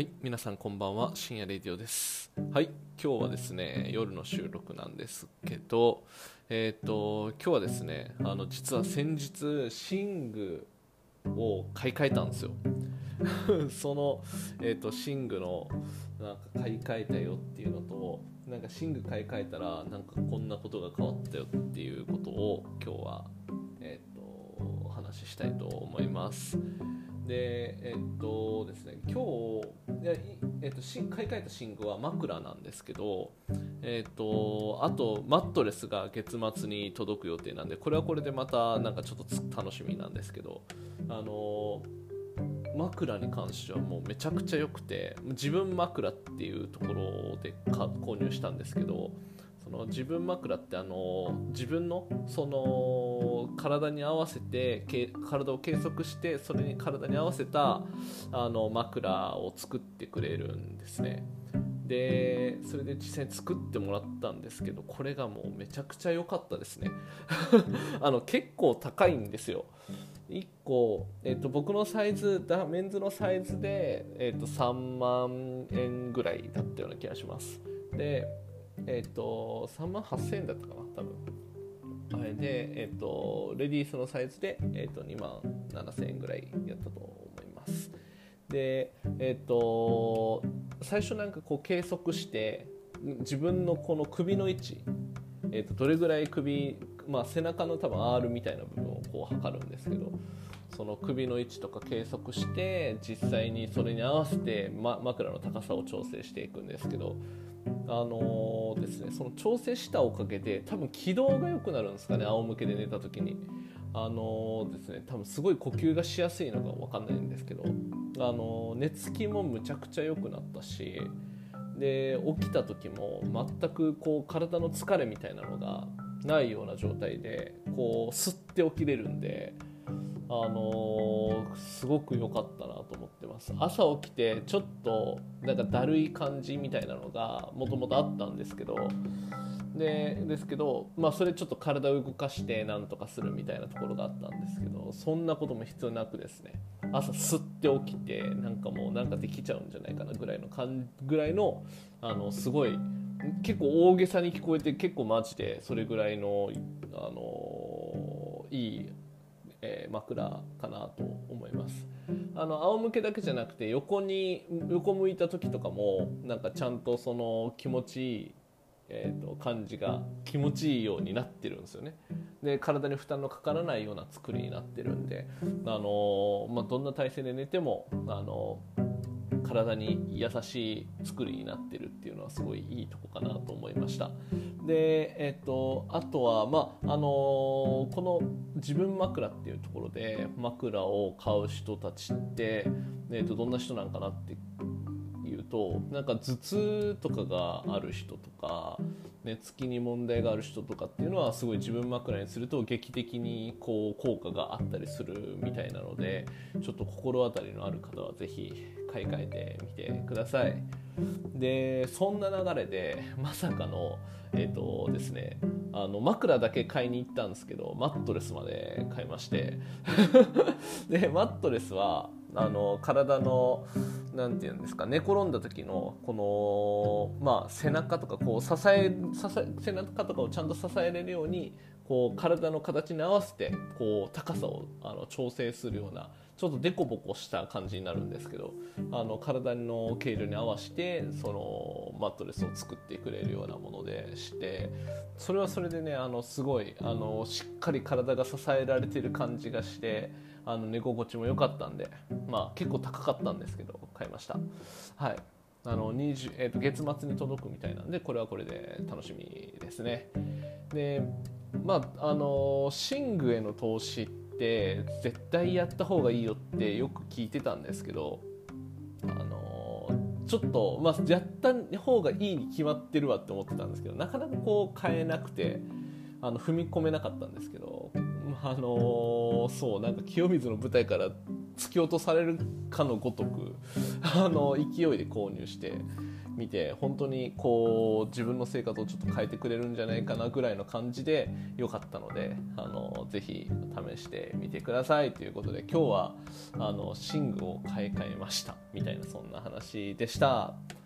はい、皆さんこんばんは、深夜レディオです。はい、今日はですね、夜の収録なんですけど、えっ、と、今日はですね、あの、実は先日、寝具を買い替えたんですよ。その、えっ、と、寝具の、なんか買い替えたよっていうのと、なんか寝具買い替えたら、なんかこんなことが変わったよっていうことを、今日は、えっ、と、お話ししたいと思います。でえっとですね今日でえっとし買い替えた寝具は枕なんですけどえっとあとマットレスが月末に届く予定なんでこれはこれでまたなんかちょっと楽しみなんですけどあの枕に関してはもうめちゃくちゃ良くて自分枕っていうところで購入したんですけどその自分枕ってあの自分のその体に合わせて体を計測してそれに体に合わせたあの枕を作ってくれるんですね。でそれで実際に作ってもらったんですけどこれがもうめちゃくちゃ良かったですね。あの結構高いんですよ。1個、えっと僕のサイズだメンズのサイズで、えっと3万円ぐらいだったような気がします。でえっ、と3万8000円だったかな多分。はいでえっ、とレディースのサイズで、えっと2万7000円ぐらいやったと思います。でえっ、と最初なんかこう計測して自分のこの首の位置、えっとどれぐらい首、まあ、背中の多分 R みたいな部分をこう測るんですけどその首の位置とか計測して実際にそれに合わせて、ま、枕の高さを調整していくんですけどあのーですね、その調整したおかげで多分気道が良くなるんですかね仰向けで寝た時に。あのーですね、多分すごい呼吸がしやすいのか分かんないんですけど、あのー寝つきもむちゃくちゃ良くなったしで起きた時も全くこう体の疲れみたいなのがないような状態でこう吸って起きれるんで。あのーすごく良かったなと思ってます。朝起きてちょっとなんかだるい感じみたいなのがもともとあったんですけど。でですけど、まあ、それちょっと体を動かしてなんとかするみたいなところがあったんですけどそんなことも必要なくですね。朝吸って起きてなんかもうなんかできちゃうんじゃないかなぐらいの感ぐらいのあのすごい結構大げさに聞こえて結構マジでそれぐらいのあのいいえー枕かなと思います。あの仰向けだけじゃなくて横に横向いた時とかもなんかちゃんとその気持ちいい、えー、と感じが気持ちいいようになってるんですよね。で体に負担のかからないような作りになってるんで、あのまあ、どんな体勢で寝ても、あの体に優しい作りになってるっていうのはすごいいいとこかなと思いました。でえっとあとはまああのこの自分枕っていうところで枕を買う人たちって、えっと、どんな人なんかなってとなんか頭痛とかがある人とか寝つきに問題がある人とかっていうのはすごい自分枕にすると劇的にこう効果があったりするみたいなのでちょっと心当たりのある方は是非買い替えてみてください。でそんな流れでまさかのえっ、とですねあの枕だけ買いに行ったんですけどマットレスまで買いまして。でマットレスはあの体の何て言うんですか寝転んだ時のこの、まあ、背中とかこう支え支え背中とかをちゃんと支えれるようにこう体の形に合わせてこう高さをあの調整するようなちょっとデコボコした感じになるんですけどあの体の軽量に合わせてそのマットレスを作ってくれるようなものでしてそれはそれでねあのすごいあのしっかり体が支えられてる感じがしてあの寝心地も良かったんで、まあ、結構高かったんですけど買いました。はいあの20えー、と月末に届くみたいなんでこれはこれで楽しみですね。でまああの寝具への投資ってって絶対やった方がいいよってよく聞いてたんですけどあのちょっと、まあ、やった方がいいに決まってるわって思ってたんですけどなかなかこう変えなくてあの踏み込めなかったんですけどあのそうなんか清水の舞台から突き落とされるかのごとくあの勢いで購入して見て本当にこう自分の生活をちょっと変えてくれるんじゃないかなぐらいの感じで良かったのであのぜひ試してみてくださいということで今日はあの寝具を買い替えましたみたいなそんな話でした。